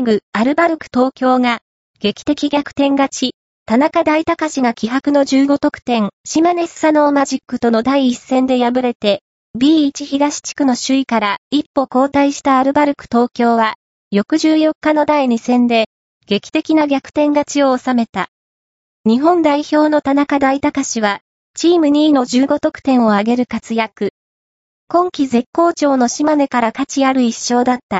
ーグ、アルバルク東京が、劇的逆転勝ち、田中大隆が気迫の15得点、島根スサノーマジックとの第一戦で敗れて、B1 東地区の首位から一歩後退したアルバルク東京は、翌14日の第2戦で、劇的な逆転勝ちを収めた。日本代表の田中大隆は、チーム2位の15得点を挙げる活躍。今季絶好調の島根から価値ある一勝だった。